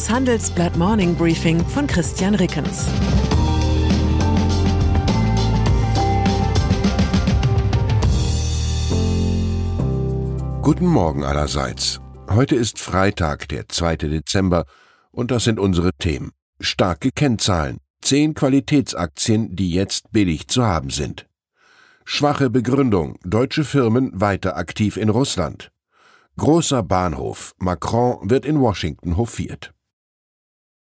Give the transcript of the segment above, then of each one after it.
Das Handelsblatt Morning Briefing von Christian Rickens. Guten Morgen allerseits. Heute ist Freitag, der 2. Dezember, und das sind unsere Themen. Starke Kennzahlen. Zehn Qualitätsaktien, die jetzt billig zu haben sind. Schwache Begründung. Deutsche Firmen weiter aktiv in Russland. Großer Bahnhof. Macron wird in Washington hofiert.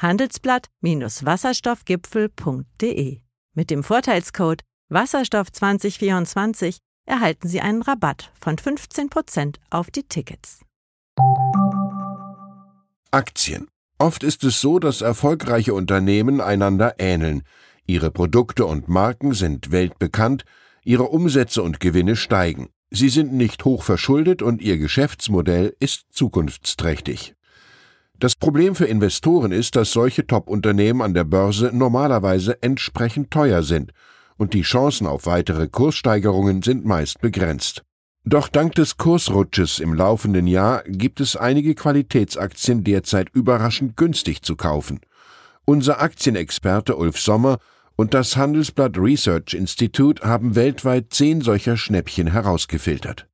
handelsblatt-wasserstoffgipfel.de. Mit dem Vorteilscode Wasserstoff 2024 erhalten Sie einen Rabatt von 15% auf die Tickets. Aktien. Oft ist es so, dass erfolgreiche Unternehmen einander ähneln. Ihre Produkte und Marken sind weltbekannt, ihre Umsätze und Gewinne steigen. Sie sind nicht hoch verschuldet und ihr Geschäftsmodell ist zukunftsträchtig. Das Problem für Investoren ist, dass solche Top-Unternehmen an der Börse normalerweise entsprechend teuer sind und die Chancen auf weitere Kurssteigerungen sind meist begrenzt. Doch dank des Kursrutsches im laufenden Jahr gibt es einige Qualitätsaktien derzeit überraschend günstig zu kaufen. Unser Aktienexperte Ulf Sommer und das Handelsblatt Research Institute haben weltweit zehn solcher Schnäppchen herausgefiltert.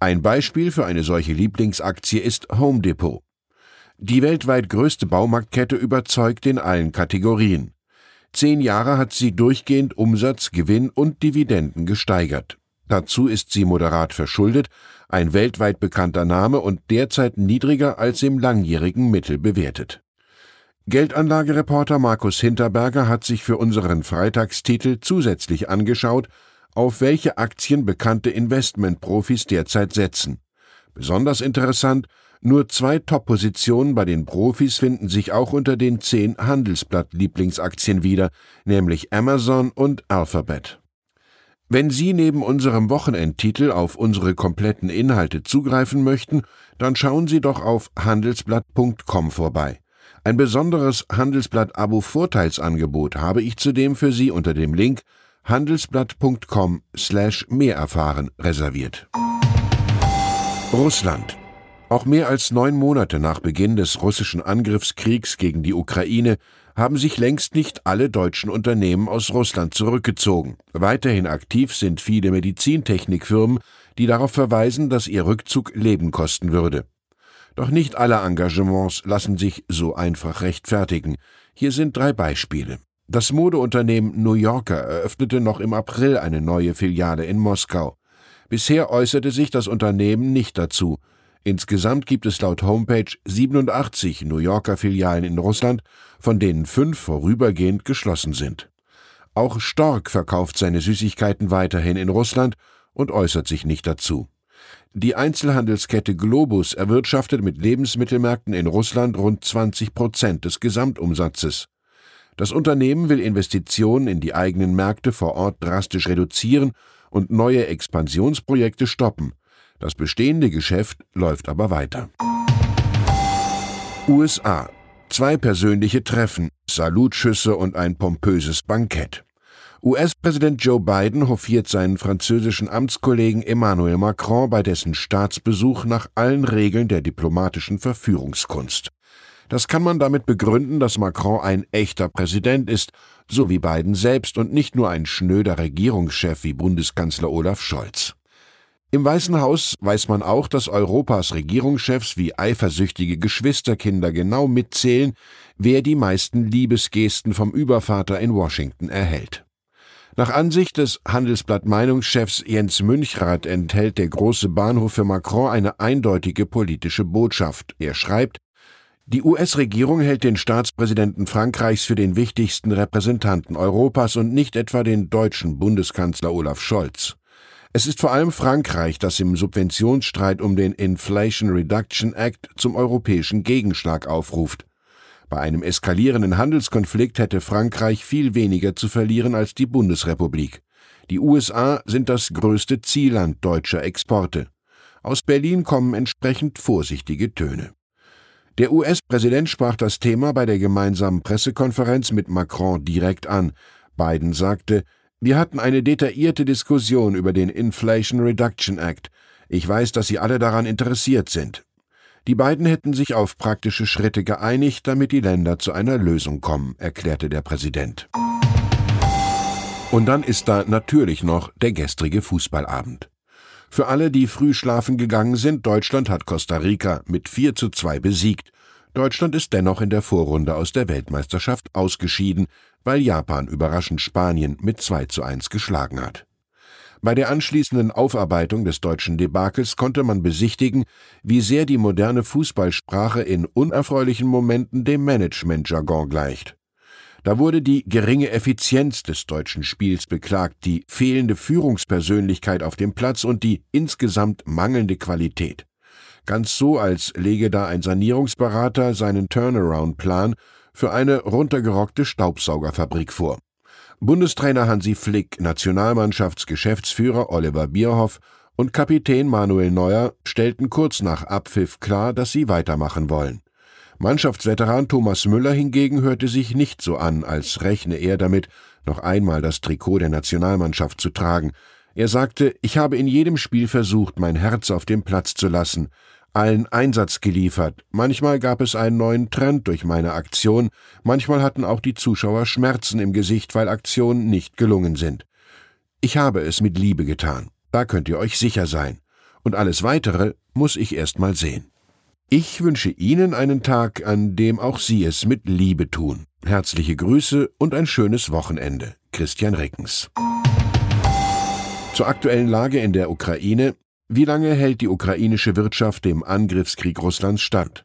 Ein Beispiel für eine solche Lieblingsaktie ist Home Depot. Die weltweit größte Baumarktkette überzeugt in allen Kategorien. Zehn Jahre hat sie durchgehend Umsatz, Gewinn und Dividenden gesteigert. Dazu ist sie moderat verschuldet, ein weltweit bekannter Name und derzeit niedriger als im langjährigen Mittel bewertet. Geldanlagereporter Markus Hinterberger hat sich für unseren Freitagstitel zusätzlich angeschaut, auf welche Aktien bekannte Investmentprofis derzeit setzen. Besonders interessant, nur zwei Top-Positionen bei den Profis finden sich auch unter den zehn Handelsblatt-Lieblingsaktien wieder, nämlich Amazon und Alphabet. Wenn Sie neben unserem Wochenendtitel auf unsere kompletten Inhalte zugreifen möchten, dann schauen Sie doch auf handelsblatt.com vorbei. Ein besonderes Handelsblatt-Abo-Vorteilsangebot habe ich zudem für Sie unter dem Link handelsblatt.com slash mehr erfahren reserviert. Russland. Auch mehr als neun Monate nach Beginn des russischen Angriffskriegs gegen die Ukraine haben sich längst nicht alle deutschen Unternehmen aus Russland zurückgezogen. Weiterhin aktiv sind viele Medizintechnikfirmen, die darauf verweisen, dass ihr Rückzug Leben kosten würde. Doch nicht alle Engagements lassen sich so einfach rechtfertigen. Hier sind drei Beispiele. Das Modeunternehmen New Yorker eröffnete noch im April eine neue Filiale in Moskau. Bisher äußerte sich das Unternehmen nicht dazu. Insgesamt gibt es laut Homepage 87 New Yorker Filialen in Russland, von denen fünf vorübergehend geschlossen sind. Auch Stork verkauft seine Süßigkeiten weiterhin in Russland und äußert sich nicht dazu. Die Einzelhandelskette Globus erwirtschaftet mit Lebensmittelmärkten in Russland rund 20 Prozent des Gesamtumsatzes. Das Unternehmen will Investitionen in die eigenen Märkte vor Ort drastisch reduzieren und neue Expansionsprojekte stoppen. Das bestehende Geschäft läuft aber weiter. USA. Zwei persönliche Treffen, Salutschüsse und ein pompöses Bankett. US-Präsident Joe Biden hofiert seinen französischen Amtskollegen Emmanuel Macron bei dessen Staatsbesuch nach allen Regeln der diplomatischen Verführungskunst. Das kann man damit begründen, dass Macron ein echter Präsident ist, so wie Biden selbst und nicht nur ein schnöder Regierungschef wie Bundeskanzler Olaf Scholz. Im Weißen Haus weiß man auch, dass Europas Regierungschefs wie eifersüchtige Geschwisterkinder genau mitzählen, wer die meisten Liebesgesten vom Übervater in Washington erhält. Nach Ansicht des Handelsblatt Meinungschefs Jens Münchrath enthält der große Bahnhof für Macron eine eindeutige politische Botschaft. Er schreibt, die US-Regierung hält den Staatspräsidenten Frankreichs für den wichtigsten Repräsentanten Europas und nicht etwa den deutschen Bundeskanzler Olaf Scholz. Es ist vor allem Frankreich, das im Subventionsstreit um den Inflation Reduction Act zum europäischen Gegenschlag aufruft. Bei einem eskalierenden Handelskonflikt hätte Frankreich viel weniger zu verlieren als die Bundesrepublik. Die USA sind das größte Zielland deutscher Exporte. Aus Berlin kommen entsprechend vorsichtige Töne. Der US-Präsident sprach das Thema bei der gemeinsamen Pressekonferenz mit Macron direkt an. Biden sagte, wir hatten eine detaillierte Diskussion über den Inflation Reduction Act. Ich weiß, dass Sie alle daran interessiert sind. Die beiden hätten sich auf praktische Schritte geeinigt, damit die Länder zu einer Lösung kommen, erklärte der Präsident. Und dann ist da natürlich noch der gestrige Fußballabend. Für alle, die früh schlafen gegangen sind, Deutschland hat Costa Rica mit 4 zu 2 besiegt. Deutschland ist dennoch in der Vorrunde aus der Weltmeisterschaft ausgeschieden, weil Japan überraschend Spanien mit 2 zu 1 geschlagen hat. Bei der anschließenden Aufarbeitung des deutschen Debakels konnte man besichtigen, wie sehr die moderne Fußballsprache in unerfreulichen Momenten dem Management-Jargon gleicht. Da wurde die geringe Effizienz des deutschen Spiels beklagt, die fehlende Führungspersönlichkeit auf dem Platz und die insgesamt mangelnde Qualität. Ganz so, als lege da ein Sanierungsberater seinen Turnaround-Plan für eine runtergerockte Staubsaugerfabrik vor. Bundestrainer Hansi Flick, Nationalmannschaftsgeschäftsführer Oliver Bierhoff und Kapitän Manuel Neuer stellten kurz nach Abpfiff klar, dass sie weitermachen wollen. Mannschaftsveteran Thomas Müller hingegen hörte sich nicht so an, als rechne er damit, noch einmal das Trikot der Nationalmannschaft zu tragen. Er sagte, ich habe in jedem Spiel versucht, mein Herz auf dem Platz zu lassen, allen Einsatz geliefert. Manchmal gab es einen neuen Trend durch meine Aktion, manchmal hatten auch die Zuschauer Schmerzen im Gesicht, weil Aktionen nicht gelungen sind. Ich habe es mit Liebe getan. Da könnt ihr euch sicher sein. Und alles weitere muss ich erst mal sehen. Ich wünsche Ihnen einen Tag, an dem auch Sie es mit Liebe tun. Herzliche Grüße und ein schönes Wochenende. Christian Reckens. Zur aktuellen Lage in der Ukraine. Wie lange hält die ukrainische Wirtschaft dem Angriffskrieg Russlands stand?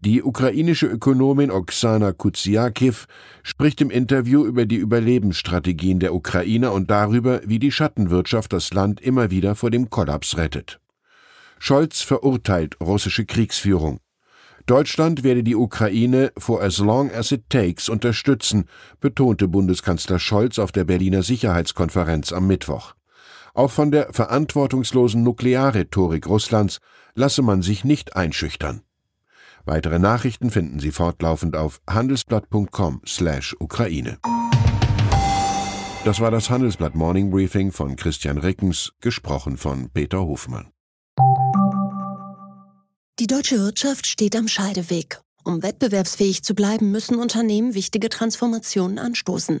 Die ukrainische Ökonomin Oksana Kutsiakiv spricht im Interview über die Überlebensstrategien der Ukrainer und darüber, wie die Schattenwirtschaft das Land immer wieder vor dem Kollaps rettet. Scholz verurteilt russische Kriegsführung. Deutschland werde die Ukraine for as long as it takes unterstützen, betonte Bundeskanzler Scholz auf der Berliner Sicherheitskonferenz am Mittwoch. Auch von der verantwortungslosen Nuklearrhetorik Russlands lasse man sich nicht einschüchtern. Weitere Nachrichten finden Sie fortlaufend auf handelsblatt.com/ukraine. Das war das Handelsblatt Morning Briefing von Christian Rickens, gesprochen von Peter Hofmann. Die deutsche Wirtschaft steht am Scheideweg. Um wettbewerbsfähig zu bleiben, müssen Unternehmen wichtige Transformationen anstoßen.